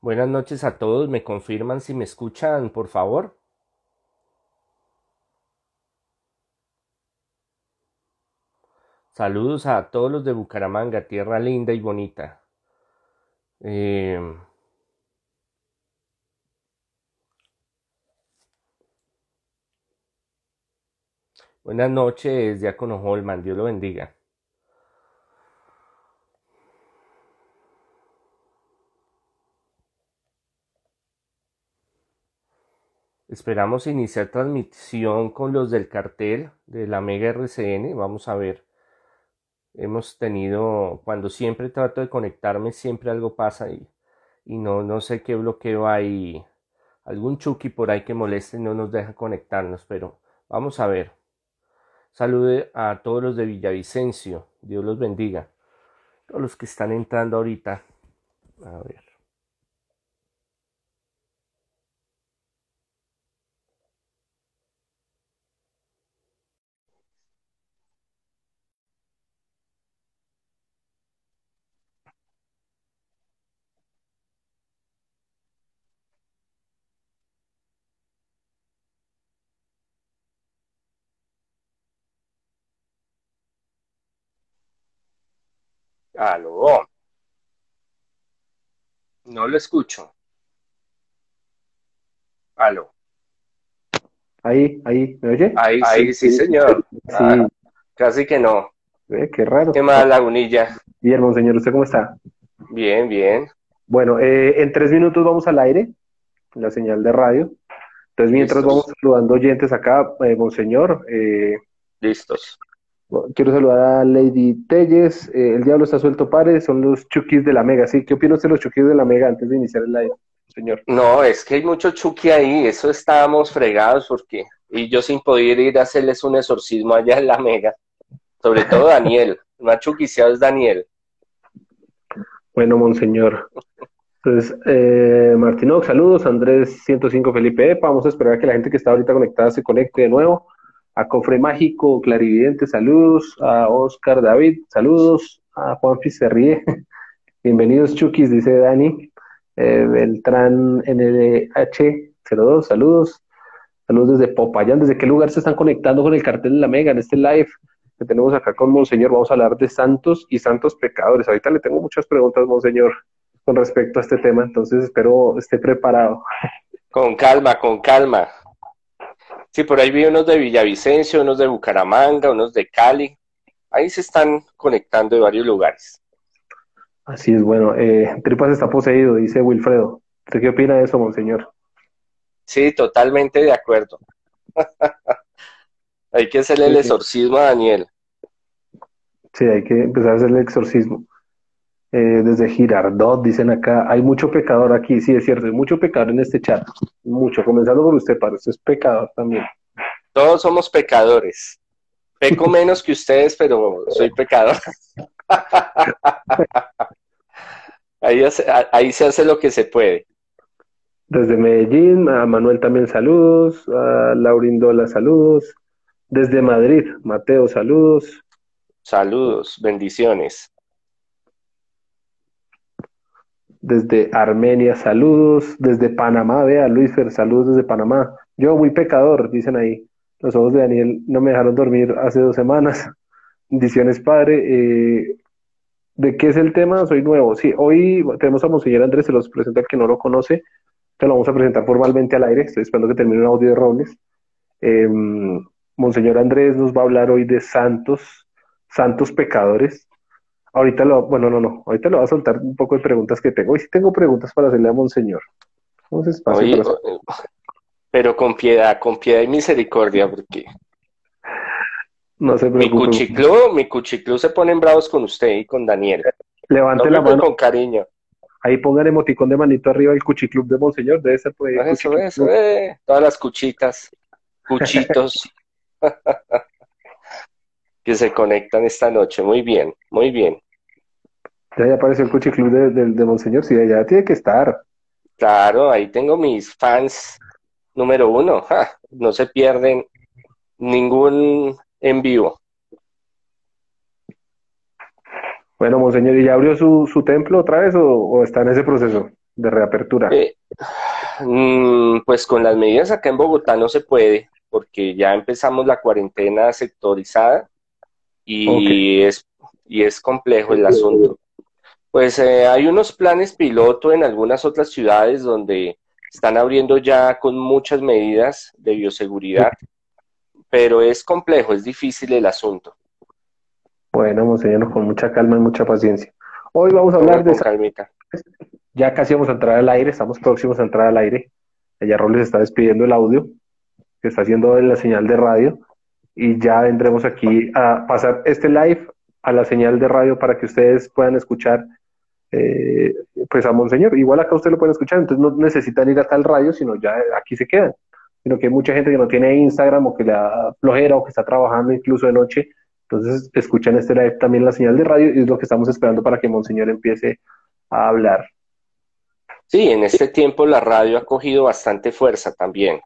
Buenas noches a todos. ¿Me confirman si me escuchan, por favor? Saludos a todos los de Bucaramanga, tierra linda y bonita. Eh, Buenas noches, Diácono Holman. Dios lo bendiga. Esperamos iniciar transmisión con los del cartel de la Mega RCN. Vamos a ver. Hemos tenido, cuando siempre trato de conectarme, siempre algo pasa y, y no, no sé qué bloqueo hay. Algún chuki por ahí que moleste y no nos deja conectarnos, pero vamos a ver. Salude a todos los de Villavicencio. Dios los bendiga. Todos los que están entrando ahorita. A ver. Aló. No lo escucho. Aló. Ahí, ahí, ¿me oye? Ahí, sí, sí, señor. Sí, Ah, casi que no. ve, qué raro. ¿Qué más, Lagunilla? Bien, monseñor, ¿usted cómo está? Bien, bien. Bueno, eh, en tres minutos vamos al aire, la señal de radio. Entonces, mientras Listos. vamos saludando oyentes acá, eh, monseñor, eh, Listos. Quiero saludar a Lady Telles, eh, El Diablo está suelto, pare, son los chukis de la Mega, ¿sí? ¿Qué opina usted de los chukis de la Mega antes de iniciar el live, señor? No, es que hay mucho chuki ahí. Eso estábamos fregados porque. Y yo sin poder ir a hacerles un exorcismo allá en la Mega. Sobre todo Daniel. El más chuquiciado es Daniel. Bueno, monseñor. Entonces, eh, Martinox, saludos. Andrés 105 Felipe Epa. Vamos a esperar a que la gente que está ahorita conectada se conecte de nuevo. A Cofre Mágico, Clarividente, saludos. A Oscar David, saludos. A Juanfi se. Bienvenidos, Chukis, dice Dani. Eh, Beltrán NDH02, saludos. Saludos desde Popayán. ¿Desde qué lugar se están conectando con el cartel de la Mega en este live que tenemos acá con Monseñor? Vamos a hablar de santos y santos pecadores. Ahorita le tengo muchas preguntas, Monseñor, con respecto a este tema, entonces espero esté preparado. Con calma, con calma. Sí, por ahí vi unos de Villavicencio, unos de Bucaramanga, unos de Cali. Ahí se están conectando de varios lugares. Así es, bueno. Eh, Tripas está poseído, dice Wilfredo. ¿Usted qué opina de eso, Monseñor? Sí, totalmente de acuerdo. Hay que hacerle el exorcismo a Daniel. Sí, hay que empezar a hacer el exorcismo. Eh, desde Girardot, dicen acá, hay mucho pecador aquí, sí, es cierto, hay mucho pecador en este chat, mucho, comenzando por usted, padre, usted es pecador también. Todos somos pecadores. Peco menos que ustedes, pero soy pecador. Ahí, hace- ahí se hace lo que se puede. Desde Medellín, a Manuel también saludos, a Laurindola saludos, desde Madrid, Mateo saludos, Saludos, bendiciones. Desde Armenia saludos, desde Panamá, vea Luis Fer, saludos desde Panamá. Yo muy pecador, dicen ahí. Los ojos de Daniel no me dejaron dormir hace dos semanas. Bendiciones, padre. Eh, ¿de qué es el tema? Soy nuevo. Sí, hoy tenemos a Monseñor Andrés, se los presenta el que no lo conoce. Te lo vamos a presentar formalmente al aire. Estoy esperando que termine un audio de Robles. Eh, Monseñor Andrés nos va a hablar hoy de santos, santos pecadores. Ahorita lo, bueno, no, no, ahorita le voy a soltar un poco de preguntas que tengo. Hoy sí tengo preguntas para hacerle a Monseñor. Oye, para- pero con piedad, con piedad y misericordia, porque No se mi preocupe. cuchiclú, mi cuchiclú se ponen bravos con usted y con Daniel. Levante No la mano. con cariño. Ahí pongan emoticón de manito arriba el cuchiclub de Monseñor. Debe ser por ahí. Eso, cuchiclub. eso, eh. Todas las cuchitas, cuchitos que se conectan esta noche. Muy bien, muy bien. Ya, ya apareció el cuchiclub de, de, de Monseñor. Sí, ya tiene que estar. Claro, ahí tengo mis fans número uno. Ja, no se pierden ningún en vivo. Bueno, Monseñor, ¿y ya abrió su, su templo otra vez o, o está en ese proceso? de reapertura? Eh, mm, pues con las medidas acá en Bogotá no se puede, porque ya empezamos la cuarentena sectorizada y, es, y es complejo el asunto. Pues eh, hay unos planes piloto en algunas otras ciudades donde están abriendo ya con muchas medidas de bioseguridad, pero es complejo, es difícil el asunto. Bueno, monseñor, con mucha calma y mucha paciencia. Hoy vamos a hablar de... Calmita. Ya casi vamos a entrar al aire, estamos próximos a entrar al aire. Allá Robles está despidiendo el audio, que está haciendo la señal de radio, y ya vendremos aquí a pasar este live a la señal de radio para que ustedes puedan escuchar eh, pues a Monseñor. Igual acá usted lo puede escuchar, entonces no necesitan ir hasta el radio, sino ya aquí se quedan. Sino que hay mucha gente que no tiene Instagram o que le da flojera o que está trabajando incluso de noche. Entonces escuchan este live también la señal de radio y es lo que estamos esperando para que Monseñor empiece a hablar. Sí, en este tiempo la radio ha cogido bastante fuerza también.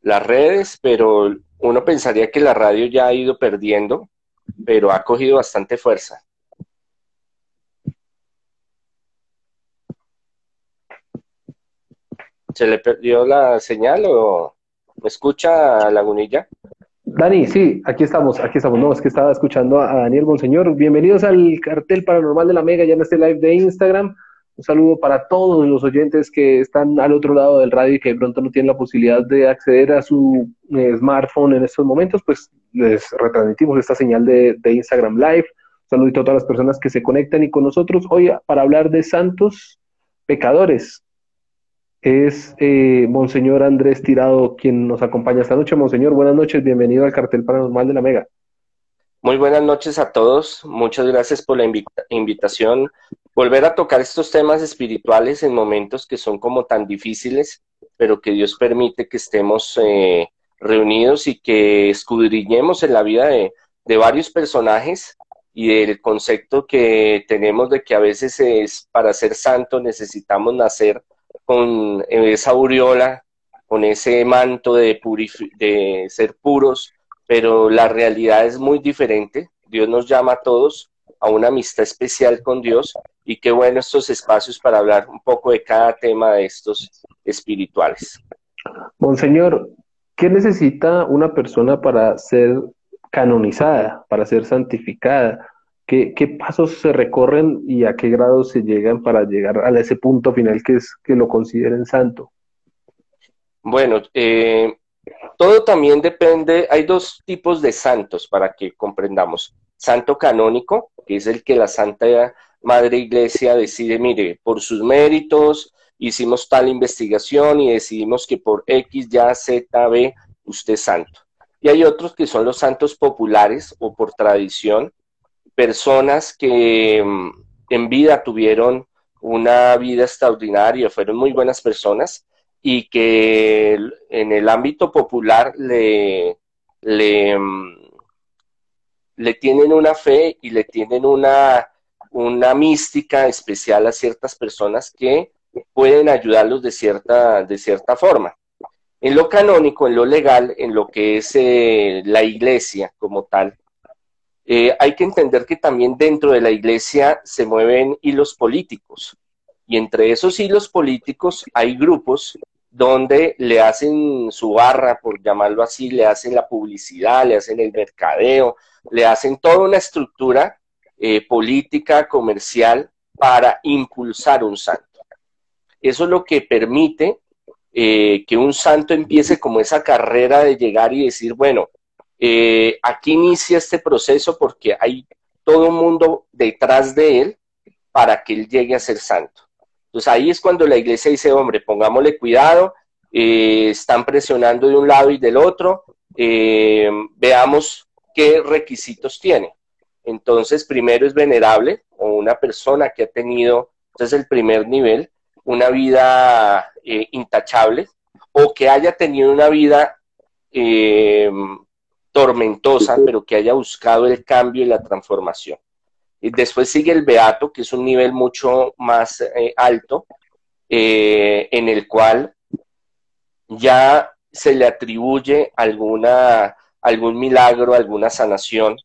Las redes, pero uno pensaría que la radio ya ha ido perdiendo, pero ha cogido bastante fuerza. ¿Se le perdió la señal o me escucha Lagunilla? Dani, sí, aquí estamos, aquí estamos. No, es que estaba escuchando a Daniel Monseñor. Bienvenidos al cartel paranormal de la Mega, ya en este live de Instagram. Un saludo para todos los oyentes que están al otro lado del radio y que de pronto no tienen la posibilidad de acceder a su eh, smartphone en estos momentos, pues les retransmitimos esta señal de, Instagram Live. Un saludito a todas las personas que se conectan y con nosotros hoy para hablar de santos pecadores es eh, Monseñor Andrés Tirado quien nos acompaña esta noche. Monseñor, buenas noches, bienvenido al cartel paranormal de la Mega. Muy buenas noches a todos, muchas gracias por la invitación. Volver a tocar estos temas espirituales en momentos que son como tan difíciles, pero que Dios permite que estemos eh, reunidos y que escudriñemos en la vida de, de varios personajes y del concepto que tenemos de que a veces es para ser santo necesitamos nacer con esa aureola, con ese manto de, de ser puros, pero la realidad es muy diferente. Dios nos llama a todos a una amistad especial con Dios y qué bueno estos espacios para hablar un poco de cada tema de estos espirituales. Monseñor, ¿qué necesita una persona para ser canonizada, para ser santificada? ¿Qué, pasos se recorren y a qué grado se llegan para llegar a ese punto final que es que lo consideren santo? Bueno, eh, todo también depende, hay dos tipos de santos para que comprendamos. Santo canónico, que es el que la Santa Madre Iglesia decide, mire, por sus méritos hicimos tal investigación y decidimos que por X, Y, Z, B, usted es santo. Y hay otros que son los santos populares o por tradición, personas que mm, en vida tuvieron una vida extraordinaria, fueron muy buenas personas y que en el ámbito popular le, le, mm, le tienen una fe y le tienen una, una mística especial a ciertas personas que pueden ayudarlos de cierta, de cierta forma. En lo canónico, en lo legal, en lo que es eh, la iglesia como tal, eh, hay que entender que también dentro de la iglesia se mueven hilos políticos y entre esos hilos políticos hay grupos donde le hacen su barra, por llamarlo así, le hacen la publicidad, le hacen el mercadeo, le hacen toda una estructura eh, política, comercial, para impulsar un santo. Eso es lo que permite eh, que un santo empiece como esa carrera de llegar y decir, bueno, eh, aquí inicia este proceso porque hay todo un mundo detrás de él para que él llegue a ser santo. Entonces ahí es cuando la iglesia dice, hombre, pongámosle cuidado, eh, están presionando de un lado y del otro, eh, veamos qué requisitos tiene. Entonces, primero es venerable o una persona que ha tenido, ese es el primer nivel, una vida intachable o que haya tenido una vida tormentosa, pero que haya buscado el cambio y la transformación. Y después sigue el beato, que es un nivel mucho más eh, alto, eh, en el cual ya se le atribuye alguna, algún milagro, alguna sanación,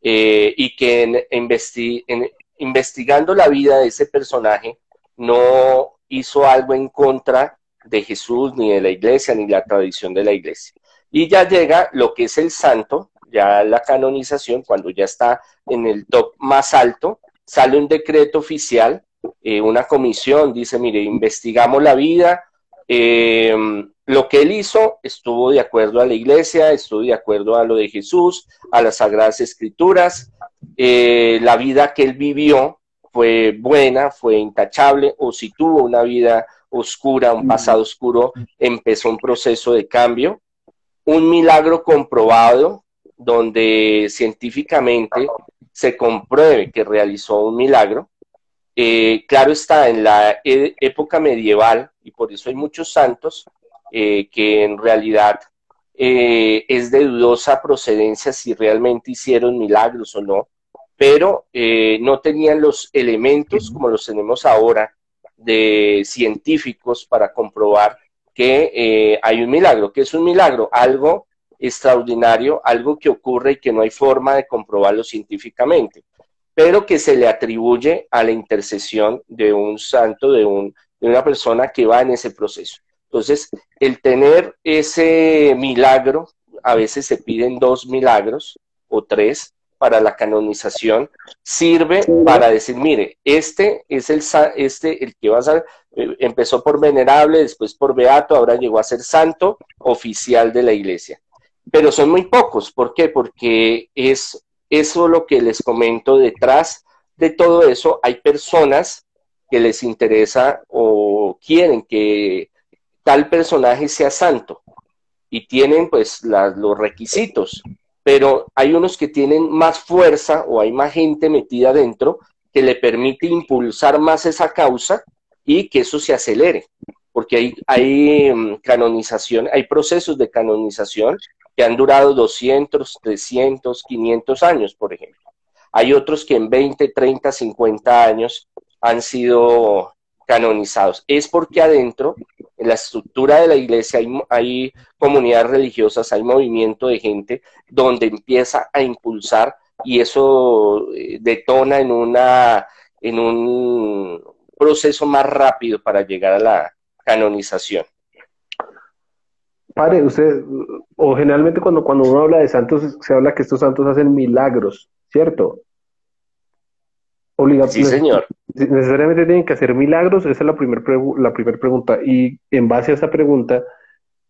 eh, y que en, investigando la vida de ese personaje no, hizo algo en contra de Jesús, ni de la iglesia, ni la tradición de la iglesia. Y ya llega lo que es el santo, ya la canonización, cuando ya está en el top más alto, sale un decreto oficial, eh, una comisión dice, mire, investigamos la vida, eh, lo que él hizo estuvo de acuerdo a la iglesia, estuvo de acuerdo a lo de Jesús, a las sagradas escrituras, eh, la vida que él vivió fue buena, fue intachable, o si tuvo una vida oscura, un pasado oscuro, empezó un proceso de cambio. Un milagro comprobado donde científicamente se compruebe que realizó un milagro. Eh, claro está, en la e, época medieval, y por eso hay muchos santos, eh, que en realidad eh, es de dudosa procedencia si realmente hicieron milagros o no, pero no tenían los elementos como los tenemos ahora de científicos para comprobar que eh, hay un milagro. que es un milagro? Algo extraordinario, algo que ocurre y que no hay forma de comprobarlo científicamente, pero que se le atribuye a la intercesión de un santo, de, un, de una persona que va en ese proceso. Entonces, el tener ese milagro, a veces se piden dos milagros o tres, para la canonización sirve para decir, mire, este es el, este, el que va a ser, eh, empezó por venerable, después por beato, ahora llegó a ser santo oficial de la iglesia. Pero son muy pocos, ¿por qué? Porque es eso lo que les comento detrás de todo eso, hay personas que les interesa o quieren que tal personaje sea santo y tienen pues los requisitos pero hay unos que tienen más fuerza o hay más gente metida dentro que le permite impulsar más esa causa y que eso se acelere, porque hay, hay mm, canonización, hay procesos de canonización que han durado 200, 300, 500 años, por ejemplo. Hay otros que en 20, 30, 50 años han sido canonizados. Es porque adentro, en la estructura de la iglesia, hay, comunidades religiosas, hay movimiento de gente donde empieza a impulsar y eso eh, detona en, una, en un proceso más rápido para llegar a la canonización. Padre, usted, o generalmente cuando, cuando uno habla de santos, se habla que estos santos hacen milagros, ¿cierto? sí, señor. Necesariamente tienen que hacer milagros, esa es la primera la primer pregunta. Y en base a esa pregunta,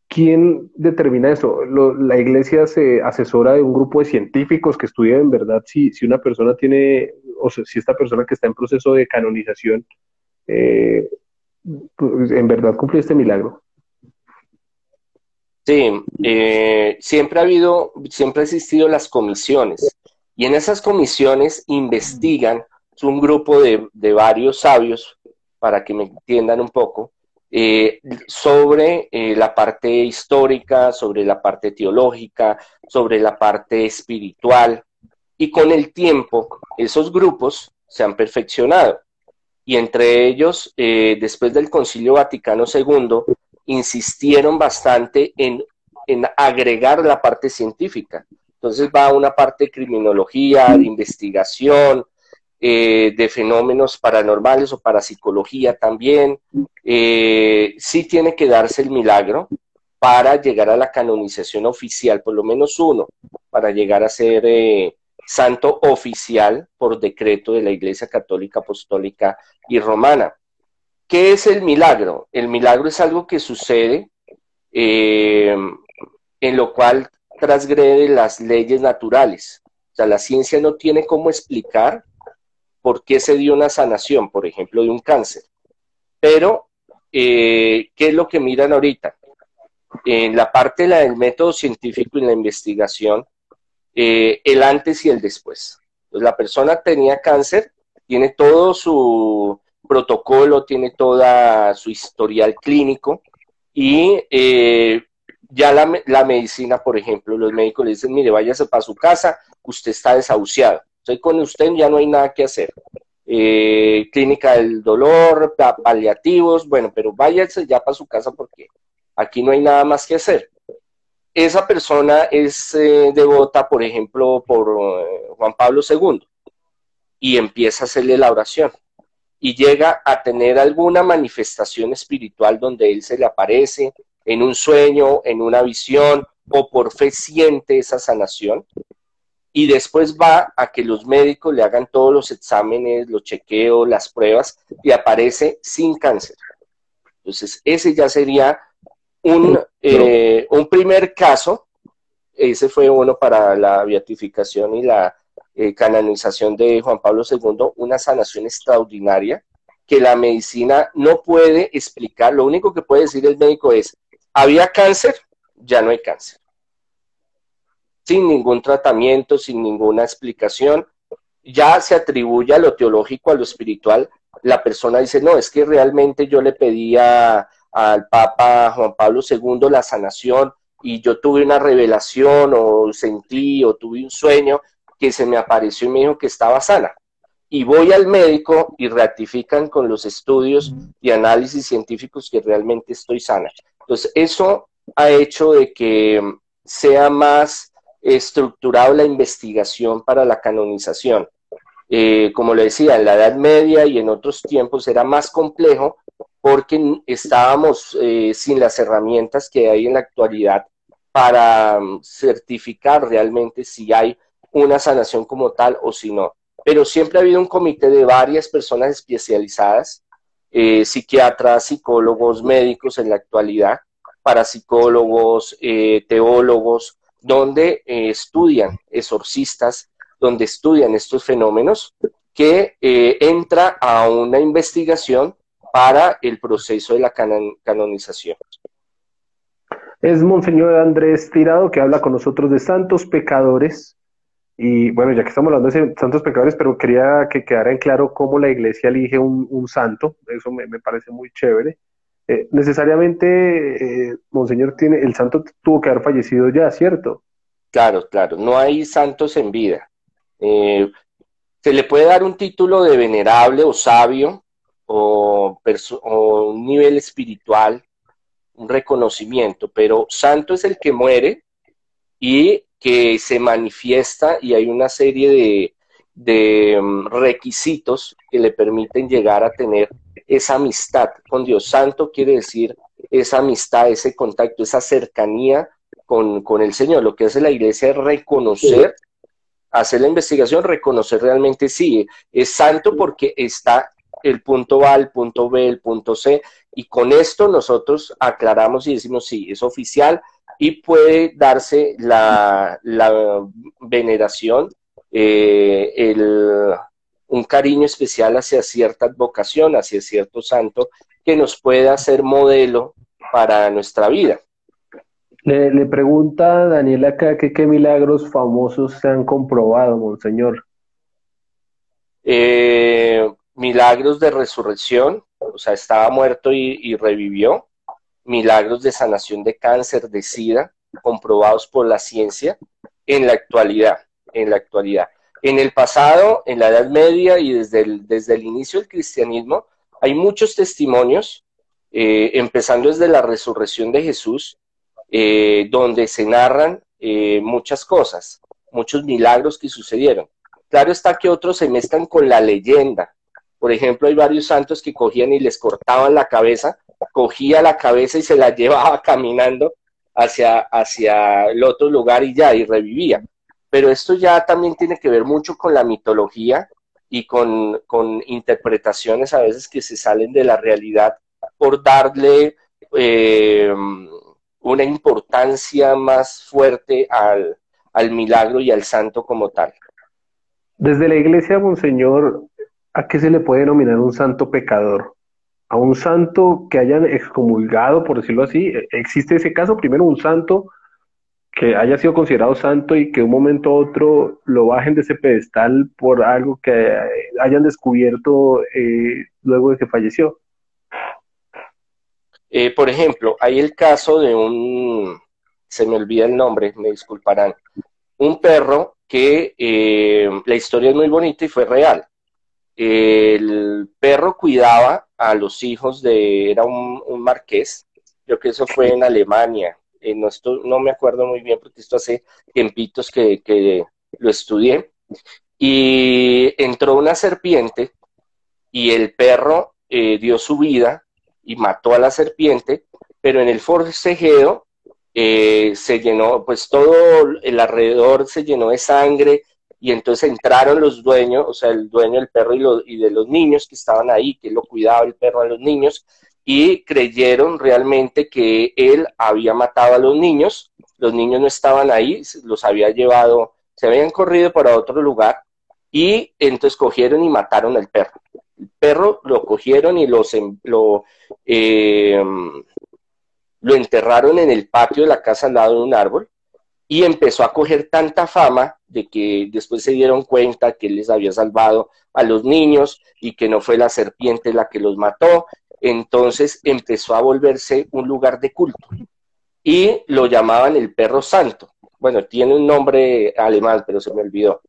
¿quién determina eso? ¿La iglesia se asesora de un grupo de científicos que estudian en verdad si, si una persona tiene, o si esta persona que está en proceso de canonización, eh, en verdad cumple este milagro? Sí, eh, siempre ha habido, siempre ha existido las comisiones y en esas comisiones investigan un grupo de, varios sabios, para que me entiendan un poco, eh, sobre eh, la parte histórica, sobre la parte teológica, sobre la parte espiritual. Y con el tiempo, esos grupos se han perfeccionado. Y entre ellos, eh, después del Concilio Vaticano II, insistieron bastante en, en agregar la parte científica. Entonces va una parte de criminología, de investigación, eh, de fenómenos paranormales o parapsicología también. Eh, sí tiene que darse el milagro para llegar a la canonización oficial, por lo menos uno, para llegar a ser eh, santo oficial por decreto de la Iglesia Católica Apostólica y Romana. ¿Qué es el milagro? El milagro es algo que sucede en lo cual transgrede las leyes naturales. O sea, la ciencia no tiene cómo explicar por qué se dio una sanación, por ejemplo, de un cáncer. Pero, eh, ¿qué es lo que miran ahorita? En la parte del método científico y la investigación, eh, el antes y el después. Pues la persona tenía cáncer, tiene todo su protocolo, tiene toda su historial clínico y eh, ya la, la, medicina, por ejemplo, los médicos le dicen, mire, váyase para su casa, usted está desahuciado. Con usted, ya no hay nada que hacer. Eh, clínica del dolor, paliativos, bueno, pero váyase ya para su casa porque aquí no hay nada más que hacer. Esa persona es eh, devota, por ejemplo, por eh, Juan Pablo II y empieza a hacerle la oración. y llega a tener alguna manifestación espiritual donde él se le aparece en un sueño, en una visión o por fe siente esa sanación y después va a que los médicos le hagan todos los exámenes, los chequeos, las pruebas y aparece sin cáncer. Entonces, ese ya sería un, eh, un primer caso. Ese fue uno para la beatificación y la eh, canonización de Juan Pablo II, una sanación extraordinaria que la medicina no puede explicar. Lo único que puede decir el médico es, había cáncer, ya no hay cáncer sin ningún tratamiento, sin ninguna explicación, ya se atribuye a lo teológico, a lo espiritual, la persona dice, no, es que realmente yo le pedía al Papa Juan Pablo II la sanación y yo tuve una revelación o sentí o tuve un sueño que se me apareció y me dijo que estaba sana. Y voy al médico y ratifican con los estudios y análisis científicos que realmente estoy sana. Entonces, eso ha hecho de que sea más estructurado la investigación para la canonización. Eh, como le decía, en la Edad Media y en otros tiempos era más complejo porque estábamos eh, sin las herramientas que hay en la actualidad para mm, certificar realmente si hay una sanación como tal o si no. Pero siempre ha habido un comité de varias personas especializadas, eh, psiquiatras, psicólogos, médicos en la actualidad, parapsicólogos, teólogos, donde eh, estudian exorcistas, donde estudian estos fenómenos, que eh, entra a una investigación para el proceso de la canonización. Es Monseñor Andrés Tirado que habla con nosotros de santos pecadores. Y bueno, ya que estamos hablando de santos pecadores, pero quería que quedara en claro cómo la iglesia elige un, santo. Eso me, me parece muy chévere. Eh, necesariamente, eh, Monseñor, tiene, el santo tuvo que haber fallecido ya, ¿cierto? Claro, claro, no hay santos en vida. Eh, se le puede dar un título de venerable o sabio o, o un nivel espiritual, un reconocimiento, pero santo es el que muere y que se manifiesta y hay una serie de, de mm, requisitos que le permiten llegar a tener esa amistad con Dios Santo, quiere decir esa amistad, ese contacto, esa cercanía con, el Señor. Lo que hace la iglesia es reconocer, hacer la investigación, reconocer realmente sí, es santo porque está el punto A, el punto B, el punto C, y con esto nosotros aclaramos y decimos sí, es oficial y puede darse la, la veneración eh, un cariño especial hacia cierta vocación, hacia cierto santo, que nos pueda ser modelo para nuestra vida. Le, pregunta Daniela acá que qué milagros famosos se han comprobado, Monseñor. Eh, milagros de resurrección, o sea, estaba muerto y revivió. Milagros de sanación de cáncer, de SIDA, comprobados por la ciencia en la actualidad en la actualidad. En el pasado, en la Edad Media y desde el, desde el inicio del cristianismo, hay muchos testimonios, eh, empezando desde la resurrección de Jesús, eh, donde se narran eh, muchas cosas, muchos milagros que sucedieron. Claro está que otros se mezclan con la leyenda. Por ejemplo, hay varios santos que cogían y les cortaban la cabeza, cogía la cabeza y se la llevaba caminando hacia, hacia el otro lugar y ya, y revivía pero esto ya también tiene que ver mucho con la mitología y con, interpretaciones a veces que se salen de la realidad por darle eh, una importancia más fuerte al, al milagro y al santo como tal. Desde la iglesia, Monseñor, ¿a qué se le puede denominar un santo pecador? ¿A un santo que hayan excomulgado, por decirlo así? ¿Existe ese caso? Primero, un santo que haya sido considerado santo y que un momento a otro lo bajen de ese pedestal por algo que hayan descubierto eh, luego de que falleció. Eh, por ejemplo, hay el caso de un, se me olvida el nombre, me disculparán, un perro que eh, la historia es muy bonita y fue real. El perro cuidaba a los hijos de, era un, un marqués, creo que eso fue en Alemania, eh, no, no me acuerdo muy bien porque esto hace tiempitos que, que lo estudié, y entró una serpiente y el perro eh, dio su vida y mató a la serpiente, pero en el forcejeo eh, se llenó, pues todo el alrededor se llenó de sangre y entonces entraron los dueños, o sea, el dueño del perro y, y de los niños que estaban ahí, que lo cuidaba el perro a los niños, y creyeron realmente que él había matado a los niños, los niños no estaban ahí, los había llevado, se habían corrido para otro lugar y entonces cogieron y mataron al perro. El perro lo cogieron y los, lo, eh, lo enterraron en el patio de la casa al lado de un árbol y empezó a coger tanta fama de que después se dieron cuenta que él les había salvado a los niños y que no fue la serpiente la que los mató. Entonces empezó a volverse un lugar de culto y lo llamaban el perro santo. Bueno, tiene un nombre alemán, pero se me olvidó.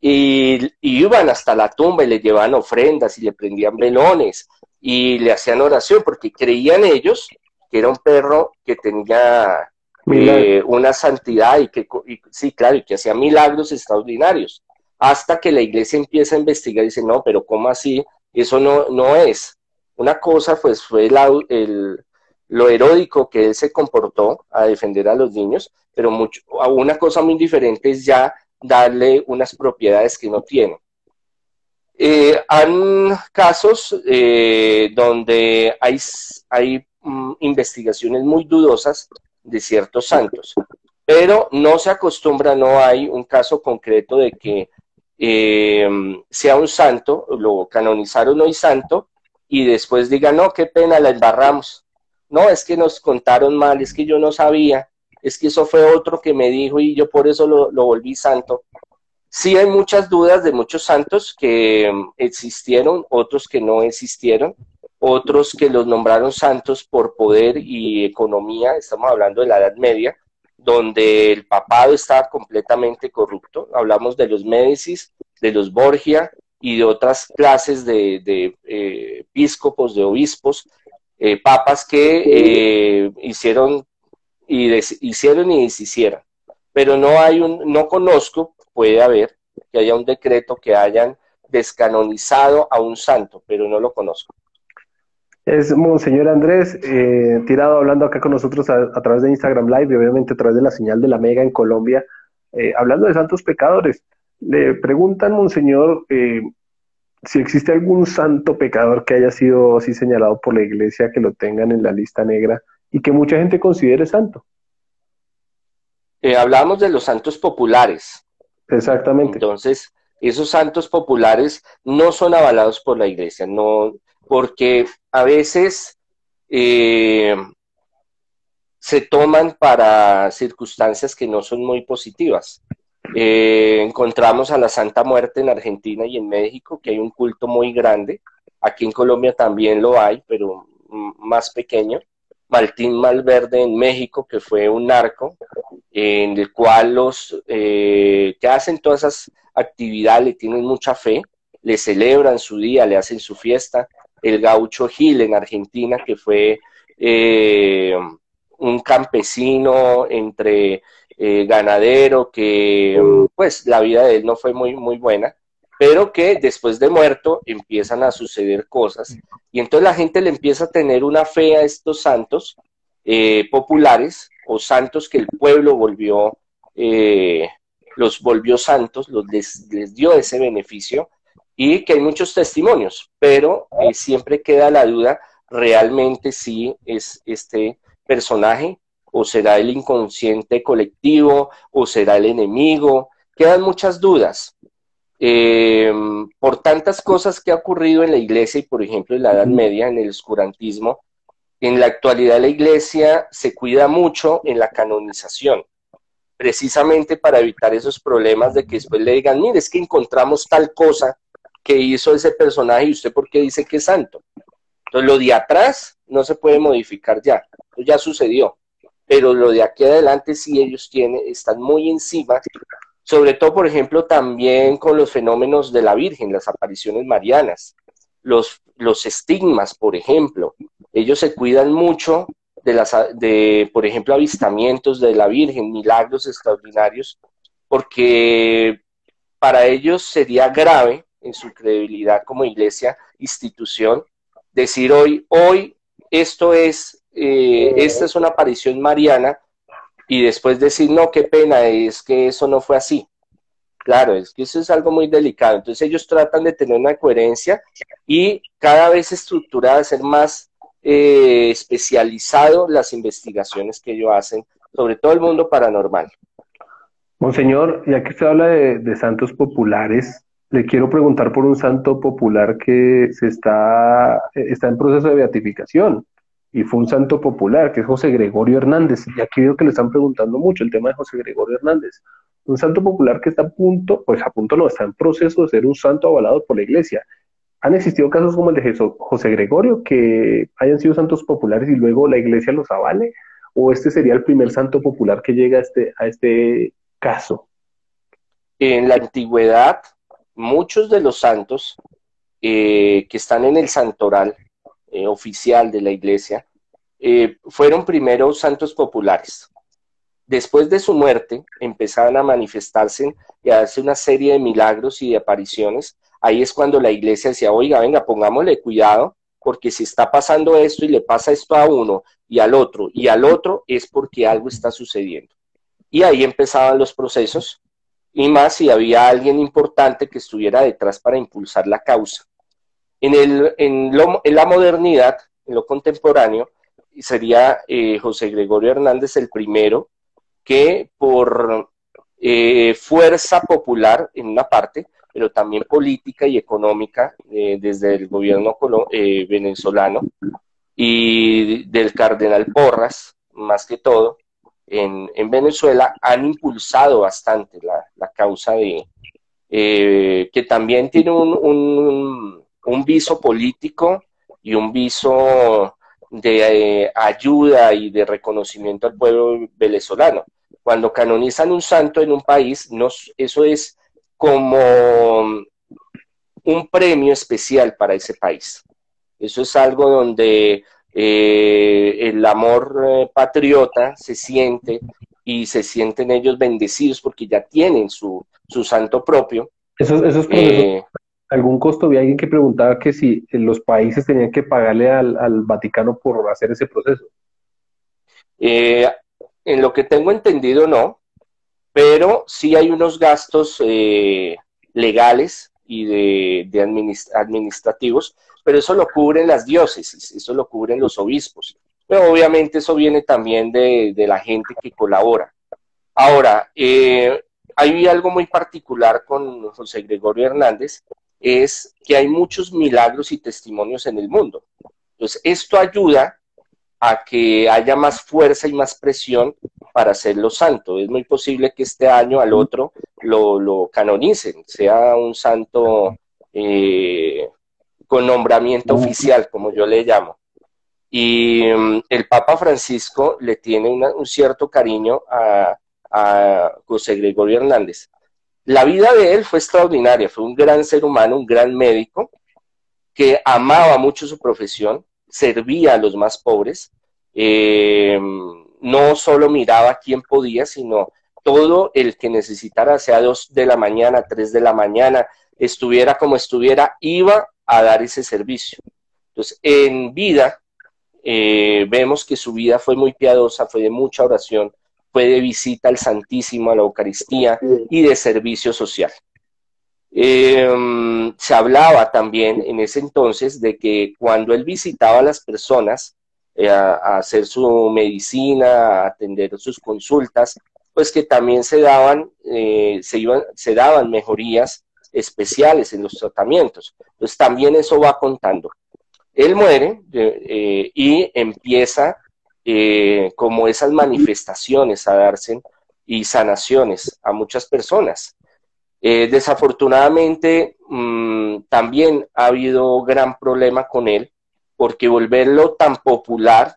Y, iban hasta la tumba y le llevaban ofrendas y le prendían velones y le hacían oración porque creían ellos que era un perro que tenía eh, una santidad y que, sí, claro, y que hacía milagros extraordinarios. Hasta que la iglesia empieza a investigar y dice, no, pero ¿cómo así? Eso no, no es. Una cosa pues fue el, lo heróico que él se comportó a defender a los niños, pero mucho, una cosa muy diferente es ya darle unas propiedades que no tiene. Eh, han casos eh, donde hay, hay mm, investigaciones muy dudosas de ciertos santos, pero no se acostumbra, no hay un caso concreto de que eh, sea un santo, lo canonizaron hoy santo, y después diga, no, qué pena, la embarramos. No, es que nos contaron mal, es que yo no sabía, es que eso fue otro que me dijo y yo por eso lo, lo volví santo. Sí hay muchas dudas de muchos santos que mm, existieron, otros que no existieron, otros que los nombraron santos por poder y economía, estamos hablando de la Edad Media, donde el papado estaba completamente corrupto. Hablamos de los Médicis, de los Borgia y de otras clases de, de eh, episcopos, de obispos, eh, papas que eh, hicieron y hicieron y deshicieron. Pero no hay un, no conozco, puede haber, que haya un decreto que hayan descanonizado a un santo, pero no lo conozco. Es Monseñor Andrés, eh, tirado hablando acá con nosotros a, través de Instagram Live y obviamente a través de la señal de la Mega en Colombia, hablando de santos pecadores. Le preguntan, Monseñor, eh, si existe algún santo pecador que haya sido así señalado por la iglesia, que lo tengan en la lista negra y que mucha gente considere santo. hablamos de los santos populares. Exactamente. Entonces, esos santos populares no son avalados por la iglesia, no, porque a veces eh, se toman para circunstancias que no son muy positivas. Eh, encontramos a la Santa Muerte en Argentina y en México, que hay un culto muy grande. Aquí en Colombia también lo hay, pero más pequeño. Martín Malverde en México, que fue un narco, en el cual los eh, que hacen todas esas actividades le tienen mucha fe, le celebran su día, le hacen su fiesta, el gaucho Gil en Argentina, que fue eh, un campesino entre eh, ganadero, que pues la vida de él no fue muy, muy buena, pero que después de muerto empiezan a suceder cosas. Y entonces la gente le empieza a tener una fe a estos santos eh, populares o santos que el pueblo volvió, los volvió santos, los, les dio ese beneficio y que hay muchos testimonios, pero eh, siempre queda la duda realmente si es este personaje o será el inconsciente colectivo o será el enemigo. Quedan muchas dudas. Eh, por tantas cosas que ha ocurrido en la iglesia y por ejemplo en la Edad Media, en el oscurantismo, en la actualidad la iglesia se cuida mucho en la canonización, precisamente para evitar esos problemas de que después le digan, mire, es que encontramos tal cosa que hizo ese personaje y usted por qué dice que es santo. Entonces lo de atrás no se puede modificar ya, ya sucedió, pero lo de aquí adelante sí ellos tienen, están muy encima, sobre todo por ejemplo también con los fenómenos de la Virgen, las apariciones marianas, los, los estigmas, por ejemplo, ellos se cuidan mucho de, las, de, por ejemplo, avistamientos de la Virgen, milagros extraordinarios, porque para ellos sería grave en su credibilidad como iglesia, institución, decir hoy, hoy esto es, eh, esta es una aparición mariana y después decir, no, qué pena, es que eso no fue así. Claro, es que eso es algo muy delicado. Entonces ellos tratan de tener una coherencia y cada vez estructurada, ser más eh, especializado las investigaciones que ellos hacen, sobre todo el mundo paranormal. Monseñor, ya que usted habla de, santos populares, le quiero preguntar por un santo popular que se está, está en proceso de beatificación y fue un santo popular, que es José Gregorio Hernández. Y aquí veo que le están preguntando mucho el tema de José Gregorio Hernández. Un santo popular que está a punto, pues a punto no, está en proceso de ser un santo avalado por la iglesia. ¿Han existido casos como el de José Gregorio que hayan sido santos populares y luego la iglesia los avale? ¿O este sería el primer santo popular que llega a este, a este caso? En la antigüedad, muchos de los santos eh, que están en el santoral eh, oficial de la iglesia eh, fueron primero santos populares. Después de su muerte empezaban a manifestarse y a hacerse una serie de milagros y de apariciones. Ahí es cuando la iglesia decía, oiga, venga, pongámosle cuidado, porque si está pasando esto y le pasa esto a uno y al otro y al otro, es porque algo está sucediendo. Y ahí empezaban los procesos, y más si había alguien importante que estuviera detrás para impulsar la causa. En, el, en, la modernidad, en lo contemporáneo, sería eh, José Gregorio Hernández el primero que por eh, fuerza popular en una parte, pero también política y económica eh, desde el gobierno venezolano y del cardenal Porras, más que todo, en, Venezuela han impulsado bastante la, causa de, eh, que también tiene un, un, viso político y un viso de eh, ayuda y de reconocimiento al pueblo venezolano. Cuando canonizan un santo en un país, eso es como un premio especial para ese país. Eso es algo donde eh, el amor eh, patriota se siente y se sienten ellos bendecidos porque ya tienen su, su santo propio. Eso, eso es eh, algún costo. Vi alguien que preguntaba que si los países tenían que pagarle al, Vaticano por hacer ese proceso. en lo que tengo entendido, no, pero sí hay unos gastos legales y de, de administrativos pero eso lo cubren las diócesis, eso lo cubren los obispos. Pero obviamente eso viene también de, la gente que colabora. Ahora, eh, hay algo muy particular con José Gregorio Hernández, es que hay muchos milagros y testimonios en el mundo. Entonces, esto ayuda a que haya más fuerza y más presión para hacerlo santo. Es muy posible que este año al otro lo, lo canonicen, sea un santo eh, con nombramiento oficial, como yo le llamo. Y mm, el Papa Francisco le tiene un cierto cariño a, José Gregorio Hernández. La vida de él fue extraordinaria, fue un gran ser humano, un gran médico, que amaba mucho su profesión, servía a los más pobres, eh, no solo miraba quién podía, sino todo el que necesitara, sea dos de la mañana, tres de la mañana, estuviera como estuviera, iba a dar ese servicio. Entonces, en vida, eh, vemos que su vida fue muy piadosa, fue de mucha oración, fue de visita al Santísimo, a la Eucaristía y de servicio social. Em, se hablaba también en ese entonces de que cuando él visitaba a las personas eh, a, hacer su medicina, a atender sus consultas, pues que también se daban, eh, se, iban, se daban mejorías especiales en los tratamientos. Entonces también eso va contando. Él muere eh, y empieza eh, como esas manifestaciones a darse y sanaciones a muchas personas. Eh, desafortunadamente mm, también ha habido gran problema con él porque volverlo tan popular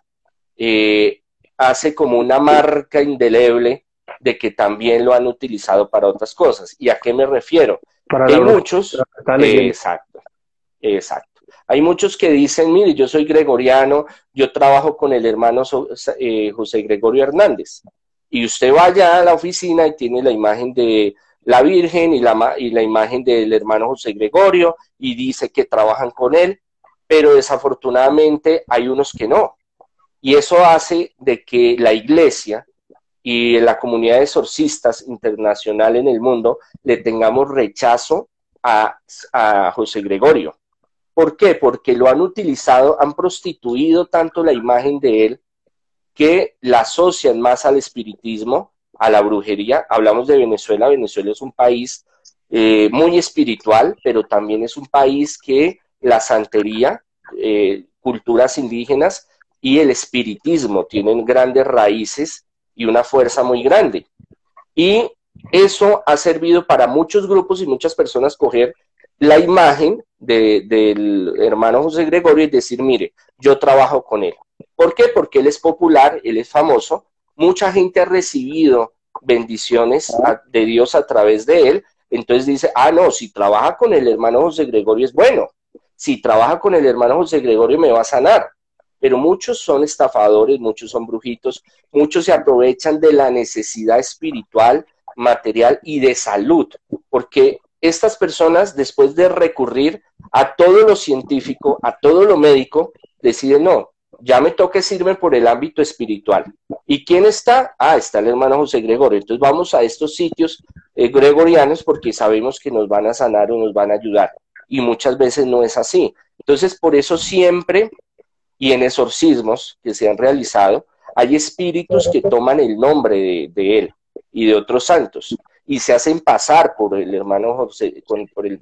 hace como una marca indeleble de que también lo han utilizado para otras cosas. ¿Y a qué me refiero? Hay muchos, exacto, exacto. Hay muchos que dicen, mire, yo soy gregoriano, yo trabajo con el hermano eh, José Gregorio Hernández. Y usted vaya a la oficina y tiene la imagen de, la Virgen y la, y la imagen del hermano José Gregorio y dice que trabajan con él, pero desafortunadamente hay unos que no. Y eso hace de que la iglesia y la comunidad de exorcistas internacional en el mundo le tengamos rechazo a José Gregorio. ¿Por qué? Porque lo han utilizado, han prostituido tanto la imagen de él que la asocian más al espiritismo, a la brujería. Hablamos de Venezuela. Venezuela es un país eh, muy espiritual, pero también es un país que la santería, eh, culturas indígenas y el espiritismo tienen grandes raíces y una fuerza muy grande. Y eso ha servido para muchos grupos y muchas personas coger la imagen del hermano José Gregorio y decir, mire, yo trabajo con él. ¿Por qué? Porque él es popular, él es famoso, mucha gente ha recibido bendiciones de Dios a través de él, entonces dice, ah, no, si trabaja con el hermano José Gregorio es bueno, si trabaja con el hermano José Gregorio me va a sanar. Pero muchos son estafadores, muchos son brujitos, muchos se aprovechan de la necesidad espiritual, material y de salud, porque estas personas, después de recurrir a todo lo científico, a todo lo médico, deciden, no, ya me toca irme por el ámbito espiritual. ¿Y quién está? Ah, está el hermano José Gregorio. Entonces vamos a estos sitios eh, gregorianos porque sabemos que nos van a sanar o nos van a ayudar. Y muchas veces no es así. Entonces, por eso siempre, y en exorcismos que se han realizado, hay espíritus que toman el nombre de él y de otros santos y se hacen pasar por el hermano José, por el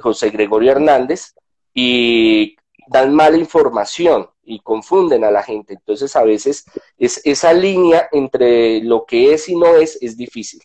José Gregorio Hernández y dan mala información y confunden a la gente. Entonces a veces es, esa línea entre lo que es y no es es difícil.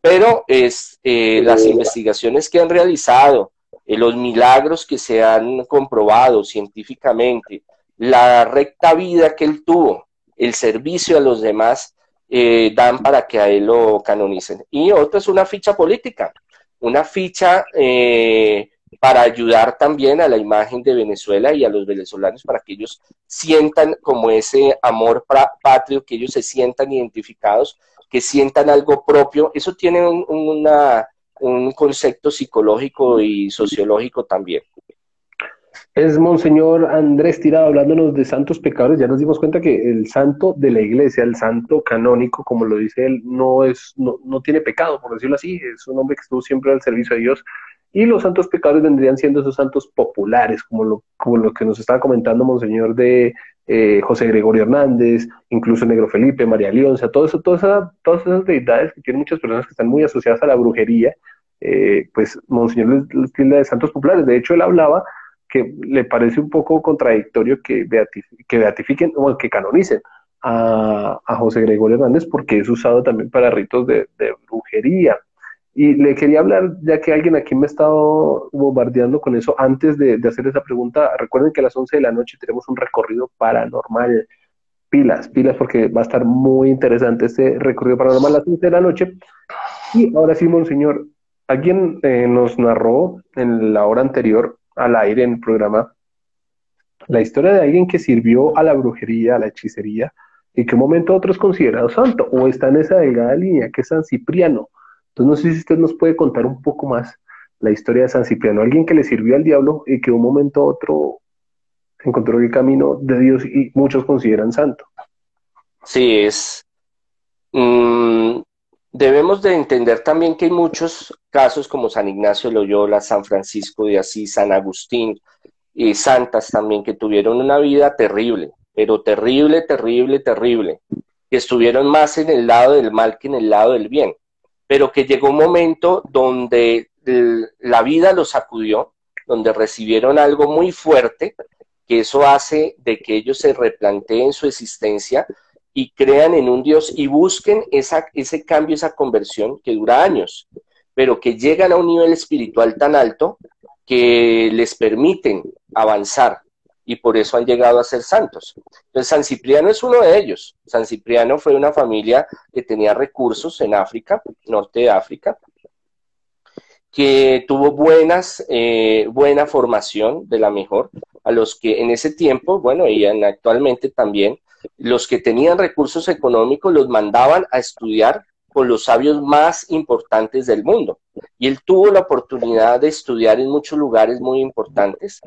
Pero es eh, las investigaciones que han realizado, eh, los milagros que se han comprobado científicamente, la recta vida que él tuvo, el servicio a los demás, eh, dan para que a él lo canonicen. Y otra es una ficha política, una ficha eh, para ayudar también a la imagen de Venezuela y a los venezolanos para que ellos sientan como ese amor patrio, que ellos se sientan identificados, que sientan algo propio. Eso tiene un concepto psicológico y sociológico también es Monseñor Andrés Tirado hablándonos de santos pecadores. Ya nos dimos cuenta que el santo de la iglesia, el santo canónico, como lo dice él, no, es, no, no tiene pecado, por decirlo así. Es un hombre que estuvo siempre al servicio de Dios. Y los santos pecadores vendrían siendo esos santos populares, como lo, como lo que nos estaba comentando Monseñor de eh, José Gregorio Hernández, incluso Negro Felipe, María Leonza, todo eso, todas esas deidades que tienen muchas personas que están muy asociadas a la brujería, eh, pues Monseñor les tilda de santos populares. De hecho, él hablaba que le parece un poco contradictorio que, que beatifiquen o que canonicen a, José Gregorio Hernández porque es usado también para ritos de, brujería. Y le quería hablar, ya que alguien aquí me ha estado bombardeando con eso, antes de, hacer esa pregunta, recuerden que a las 11 de la noche tenemos un recorrido paranormal. Pilas, pilas, porque va a estar muy interesante este recorrido paranormal a las 11 de la noche. Y ahora sí, Monseñor, alguien eh, nos narró en la hora anterior al aire en el programa la historia de alguien que sirvió a la brujería, a la hechicería, y que un momento otro es considerado santo, o está en esa delgada línea, que es San Cipriano. Entonces, no sé si usted nos puede contar un poco más la historia de San Cipriano, alguien que le sirvió al diablo y que un momento otro encontró el camino de Dios y muchos consideran santo. Sí, es. Mm, Debemos de entender también que hay muchos casos como San Ignacio Loyola, San Francisco de Asís, San Agustín y santas también que tuvieron una vida terrible, pero terrible, terrible, terrible, que estuvieron más en el lado del mal que en el lado del bien, pero que llegó un momento donde la vida los sacudió, donde recibieron algo muy fuerte, que eso hace de que ellos se replanteen su existencia y crean en un Dios y busquen esa, ese cambio, esa conversión que dura años, pero que llegan a un nivel espiritual tan alto que les permiten avanzar y por eso han llegado a ser santos. Entonces San Cipriano es uno de ellos. San Cipriano fue una familia que tenía recursos en África, norte de África, que tuvo buenas, eh, buena formación de la mejor, a los que en ese tiempo, bueno, y actualmente también, los que tenían recursos económicos los mandaban a estudiar con los sabios más importantes del mundo. Y él tuvo la oportunidad de estudiar en muchos lugares muy importantes.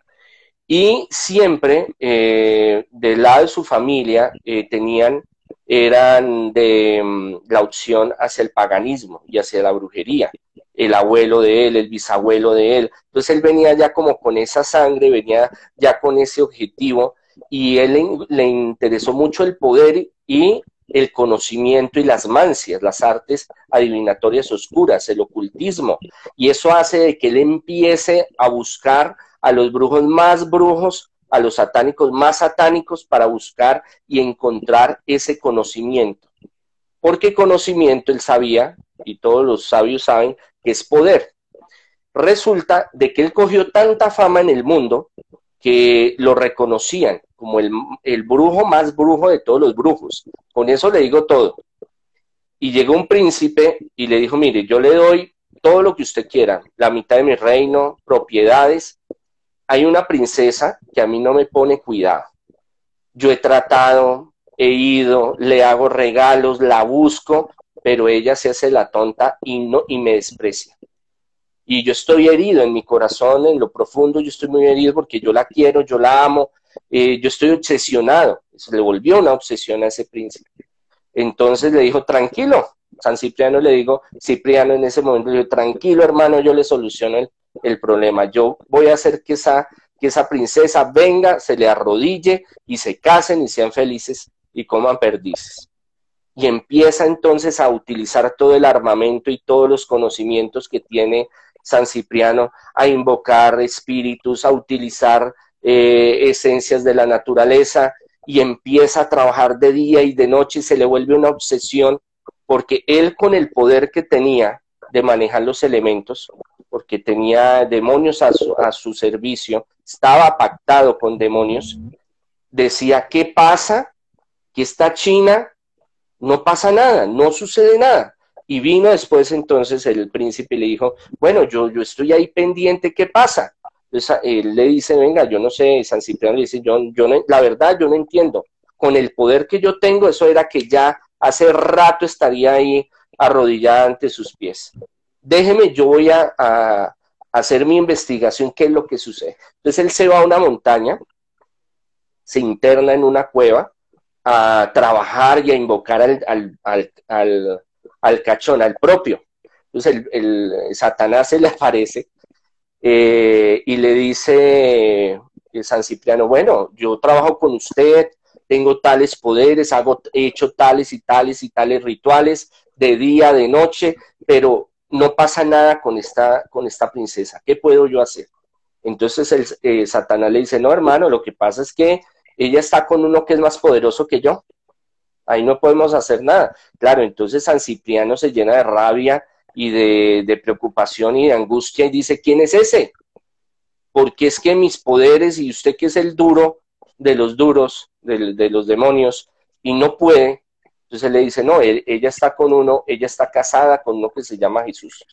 Y siempre eh, del lado de su familia eh, tenían, eran de mm, la opción hacia el paganismo y hacia la brujería. El abuelo de él, el bisabuelo de él. Entonces él venía ya como con esa sangre, venía ya con ese objetivo y él le interesó mucho el poder y el conocimiento y las mancias, las artes adivinatorias oscuras, el ocultismo. Y eso hace de que él empiece a buscar a los brujos más brujos, a los satánicos más satánicos para buscar y encontrar ese conocimiento. Porque conocimiento él sabía, y todos los sabios saben, que es poder. Resulta de que él cogió tanta fama en el mundo que lo reconocían como el, el, brujo más brujo de todos los brujos. Con eso le digo todo. Y llegó un príncipe y le dijo, mire, yo le doy todo lo que usted quiera, la mitad de mi reino, propiedades. Hay una princesa que a mí no me pone cuidado. Yo he tratado, he ido, le hago regalos, la busco, pero ella se hace la tonta y, no, y me desprecia y yo estoy herido en mi corazón, en lo profundo, yo estoy muy herido porque yo la quiero, yo la amo, eh, yo estoy obsesionado. Se le volvió una obsesión a ese príncipe. Entonces le dijo, tranquilo, San Cipriano le digo, Cipriano en ese momento le dijo, tranquilo hermano, yo le soluciono el, el problema. Yo voy a hacer que esa, que esa princesa venga, se le arrodille y se casen y sean felices y coman perdices y empieza entonces a utilizar todo el armamento y todos los conocimientos que tiene San Cipriano a invocar espíritus, a utilizar eh, esencias de la naturaleza y empieza a trabajar de día y de noche y se le vuelve una obsesión porque él con el poder que tenía de manejar los elementos, porque tenía demonios a su, a su servicio, estaba pactado con demonios, decía, ¿qué pasa? Que esta China no pasa nada, no sucede nada. Y vino después entonces el príncipe y le dijo, bueno, yo, yo estoy ahí pendiente, ¿qué pasa? Entonces él le dice, venga, yo no sé, San Cipriano le dice, yo, yo la verdad yo no entiendo. Con el poder que yo tengo, eso era que ya hace rato estaría ahí arrodillada ante sus pies. Déjeme, yo voy a, hacer mi investigación, qué es lo que sucede. Entonces él se va a una montaña, se interna en una cueva a trabajar y a invocar al cachón, al propio. Entonces el, Satanás se le aparece eh, y le dice eh, San Cipriano, bueno, yo trabajo con usted, tengo tales poderes, hago, he hecho tales y tales y tales rituales de día, de noche, pero no pasa nada con esta, con esta princesa. ¿Qué puedo yo hacer? Entonces el eh, Satanás le dice, no, hermano, lo que pasa es que ella está con uno que es más poderoso que yo ahí no podemos hacer nada. Claro, entonces San Cipriano se llena de rabia y de, preocupación y de angustia y dice, ¿quién es ese? Porque es que mis poderes y usted que es el duro de los duros, de, los demonios, y no puede, entonces le dice, no, ella está con uno, ella está casada con uno que se llama Jesús.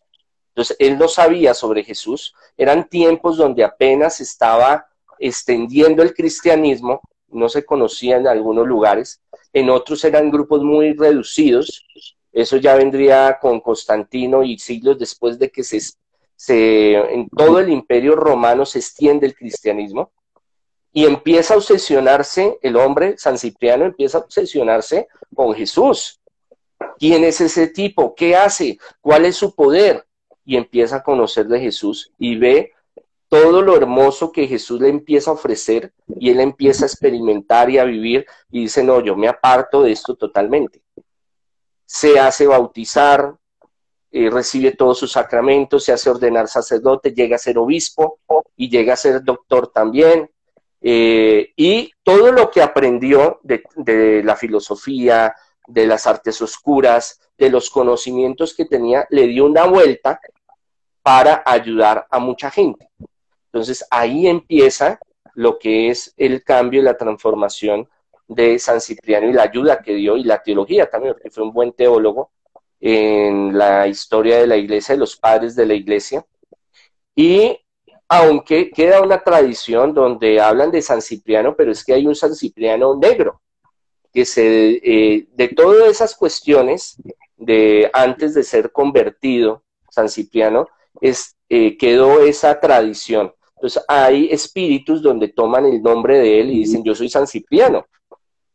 Entonces él no sabía sobre Jesús, eran tiempos donde apenas estaba extendiendo el cristianismo, no se conocía en algunos lugares, en otros eran grupos muy reducidos, eso ya vendría con Constantino y siglos después de que se, se, en todo el imperio romano se extiende el cristianismo y empieza a obsesionarse el hombre, San Cipriano empieza a obsesionarse con Jesús. ¿Quién es ese tipo? ¿Qué hace? ¿Cuál es su poder? Y empieza a conocer de Jesús y ve todo lo hermoso que Jesús le empieza a ofrecer y él empieza a experimentar y a vivir y dice, no, yo me aparto de esto totalmente. Se hace bautizar, eh, recibe todos sus sacramentos, se hace ordenar sacerdote, llega a ser obispo y llega a ser doctor también. Eh, y todo lo que aprendió de, de la filosofía, de las artes oscuras, de los conocimientos que tenía, le dio una vuelta para ayudar a mucha gente. Entonces ahí empieza lo que es el cambio y la transformación de San Cipriano y la ayuda que dio y la teología también, porque fue un buen teólogo en la historia de la iglesia, de los padres de la iglesia. Y aunque queda una tradición donde hablan de San Cipriano, pero es que hay un San Cipriano negro, que se, eh, de todas esas cuestiones de antes de ser convertido, San Cipriano, es, eh, quedó esa tradición. Entonces hay espíritus donde toman el nombre de él y dicen, yo soy San Cipriano,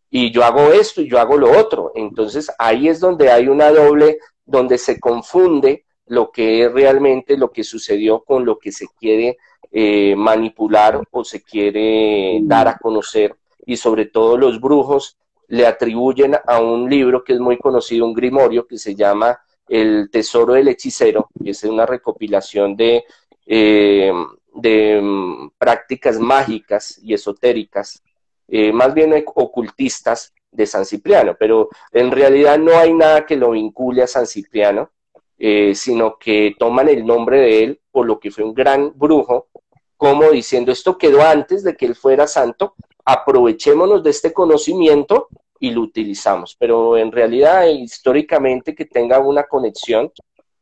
y yo hago esto y yo hago lo otro. Entonces ahí es donde hay una doble, donde se confunde lo que es realmente lo que sucedió con lo que se quiere eh, manipular o se quiere dar a conocer. Y sobre todo los brujos le atribuyen a un libro que es muy conocido, un grimorio que se llama El Tesoro del Hechicero, que es una recopilación de, eh, de mm, prácticas mágicas y esotéricas, eh, más bien ocultistas de San Cipriano, pero en realidad no hay nada que lo vincule a San Cipriano, eh, sino que toman el nombre de él por lo que fue un gran brujo, como diciendo esto quedó antes de que él fuera santo, aprovechémonos de este conocimiento y lo utilizamos. Pero en realidad, históricamente, que tenga una conexión,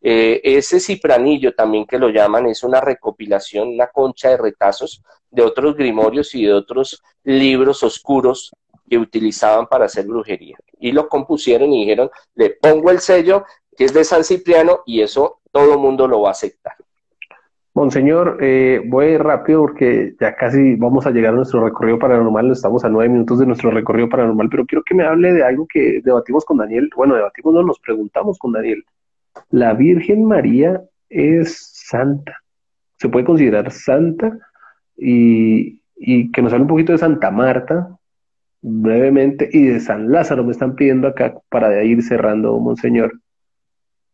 eh, ese cipranillo también que lo llaman es una recopilación, una concha de retazos de otros grimorios y de otros libros oscuros que utilizaban para hacer brujería. Y lo compusieron y dijeron, le pongo el sello que es de San Cipriano y eso todo el mundo lo va a aceptar. Monseñor, eh, voy rápido porque ya casi vamos a llegar a nuestro recorrido paranormal, estamos a nueve minutos de nuestro recorrido paranormal, pero quiero que me hable de algo que debatimos con Daniel, bueno, debatimos, no, nos preguntamos con Daniel. ¿La Virgen María es santa? ¿Se puede considerar santa? Y, que nos hable un poquito de Santa Marta, brevemente, y de San Lázaro, me están pidiendo acá para ir cerrando, Monseñor.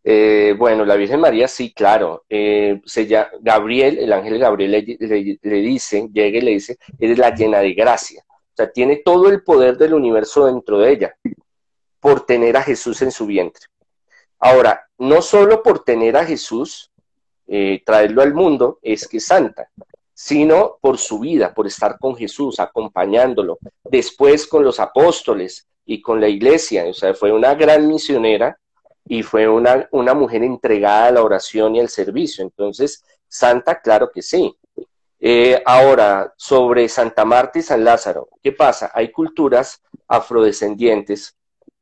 Eh, bueno, la Virgen María sí, claro. Eh, se Gabriel, el ángel Gabriel le, dice, llega y le dice, eres la llena de gracia. O sea, tiene todo el poder del universo dentro de ella por tener a Jesús en su vientre. Ahora, no solo por tener a Jesús, eh, traerlo al mundo, es que es santa, sino por su vida, por estar con Jesús, acompañándolo, después con los apóstoles y con la iglesia. O sea, fue una gran misionera y fue una, una mujer entregada a la oración y al servicio. Entonces, santa, claro que sí. Eh, ahora, sobre Santa Marta y San Lázaro, ¿qué pasa? Hay culturas afrodescendientes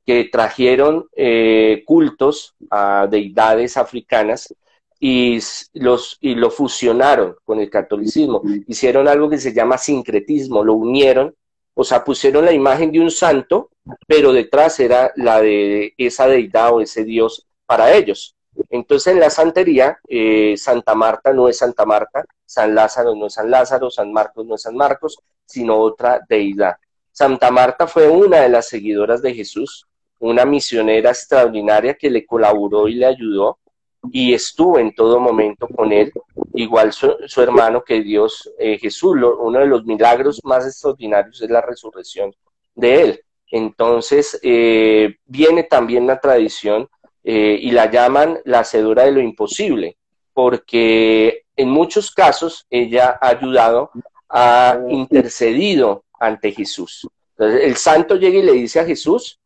que trajeron eh, cultos a deidades africanas y, los, y lo fusionaron con el catolicismo. Hicieron algo que se llama sincretismo, lo unieron o sea, pusieron la imagen de un santo, pero detrás era la de esa deidad o ese dios para ellos. Entonces en la santería, eh, Santa Marta no es Santa Marta, San Lázaro no es San Lázaro, San Marcos no es San Marcos, sino otra deidad. Santa Marta fue una de las seguidoras de Jesús, una misionera extraordinaria que le colaboró y le ayudó y estuvo en todo momento con él, igual su, hermano que Dios, eh, Jesús, uno de los milagros más extraordinarios es la resurrección de él. Entonces, eh, viene también la tradición eh, y la llaman la hacedora de lo imposible, porque en muchos casos ella ha ayudado, ha intercedido ante Jesús. Entonces, el santo llega y le dice a Jesús,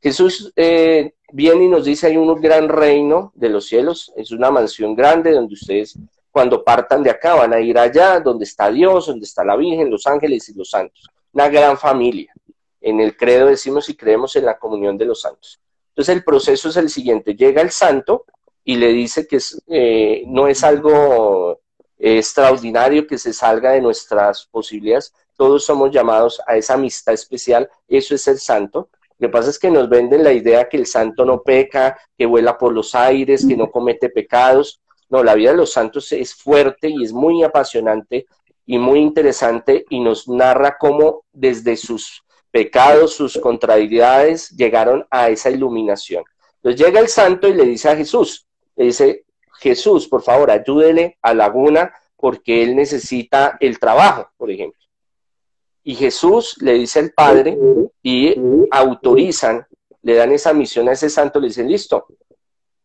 Jesús eh, viene y nos dice, hay un gran reino de los cielos, es una mansión grande donde ustedes cuando partan de acá van a ir allá, donde está Dios, donde está la Virgen, los ángeles y los santos. Una gran familia. En el credo decimos y creemos en la comunión de los santos. Entonces el proceso es el siguiente, llega el santo y le dice que eh, no es algo extraordinario que se salga de nuestras posibilidades, todos somos llamados a esa amistad especial, eso es el santo, lo que pasa es que nos venden la idea que el santo no peca, que vuela por los aires, que no comete pecados. No, la vida de los santos es fuerte y es muy apasionante y muy interesante y nos narra cómo desde sus pecados, sus contrariedades, llegaron a esa iluminación. Entonces llega el santo y le dice a Jesús, le dice, Jesús, por favor, ayúdele a Laguna porque él necesita el trabajo, por ejemplo. Y Jesús le dice al Padre y autorizan, le dan esa misión a ese santo, le dicen, listo,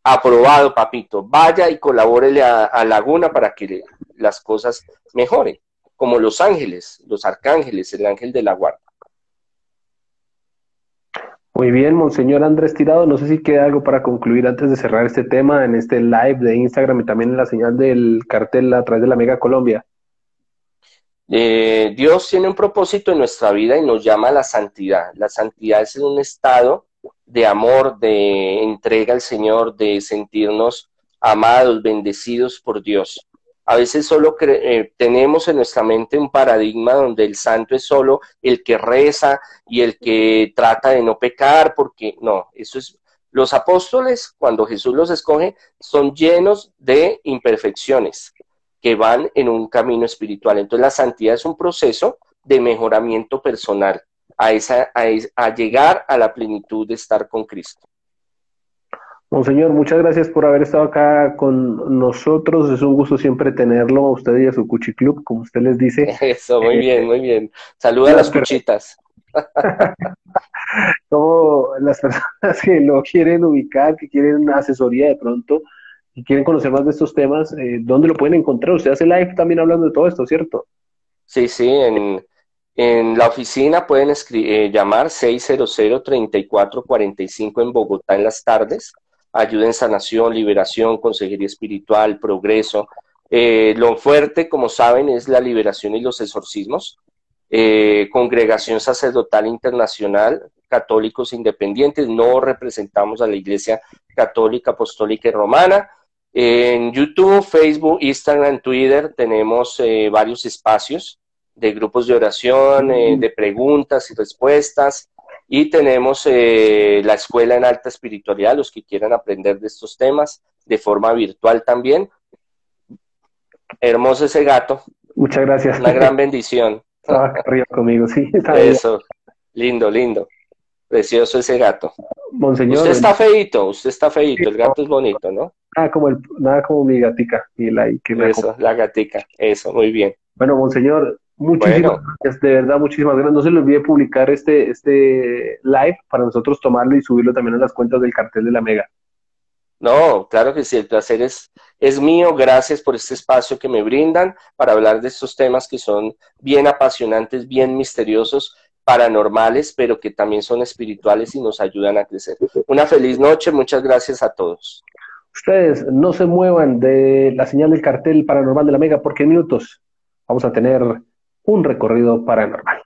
aprobado, papito, vaya y colabórele a, Laguna para que las cosas mejoren, como los ángeles, los arcángeles, el ángel de la guarda. Muy bien, Monseñor Andrés Tirado, no sé si queda algo para concluir antes de cerrar este tema en este live de Instagram y también en la señal del cartel a través de la Mega Colombia. Eh, Dios tiene un propósito en nuestra vida y nos llama a la santidad. La santidad es un estado de amor, de entrega al Señor, de sentirnos amados, bendecidos por Dios. A veces solo eh, tenemos en nuestra mente un paradigma donde el santo es solo el que reza y el que trata de no pecar, porque no, eso es... Los apóstoles, cuando Jesús los escoge, son llenos de imperfecciones que van en un camino espiritual. Entonces la santidad es un proceso de mejoramiento personal, a, esa, a llegar a la plenitud de estar con Cristo. Monseñor, muchas gracias por haber estado acá con nosotros. Es un gusto siempre tenerlo a usted y a su Cuchi Club, como usted les dice. Eso, muy bien, muy bien. Saluda a las cuchitas. como las personas que lo quieren ubicar, que quieren una asesoría de pronto y quieren conocer más de estos temas, eh, ¿dónde lo pueden encontrar? Usted hace live también hablando de todo esto, ¿cierto? Sí, sí, en, la oficina pueden eh, llamar 600-3445 en Bogotá en las tardes ayuda en sanación, liberación, consejería espiritual, progreso. Eh, lo fuerte, como saben, es la liberación y los exorcismos. Eh, congregación Sacerdotal Internacional, católicos independientes, no representamos a la Iglesia Católica, Apostólica y Romana. En YouTube, Facebook, Instagram, Twitter tenemos eh, varios espacios de grupos de oración, de preguntas y respuestas. Y tenemos eh, la escuela en alta espiritualidad, los que quieran aprender de estos temas de forma virtual también. Hermoso ese gato. Muchas gracias. Una gran bendición. Estaba arriba conmigo, sí. Eso, lindo, lindo. Precioso ese gato. Monseñor. Usted está feito, usted está feito, el gato es bonito, ¿no? Nada como, el, nada como mi gatica. Y la, que eso, la gatica, eso, muy bien. Bueno, Monseñor, Muchísimas gracias, de verdad, muchísimas gracias. No se le olvide publicar este, este live para nosotros tomarlo y subirlo también a las cuentas del cartel de la Mega. No, claro que sí, el placer es, es mío. Gracias por este espacio que me brindan para hablar de estos temas que son bien apasionantes, bien misteriosos, paranormales, pero que también son espirituales y nos ayudan a crecer. Una feliz noche, muchas gracias a todos. Ustedes no se muevan de la señal del cartel paranormal de la Mega porque en minutos vamos a tener un recorrido paranormal.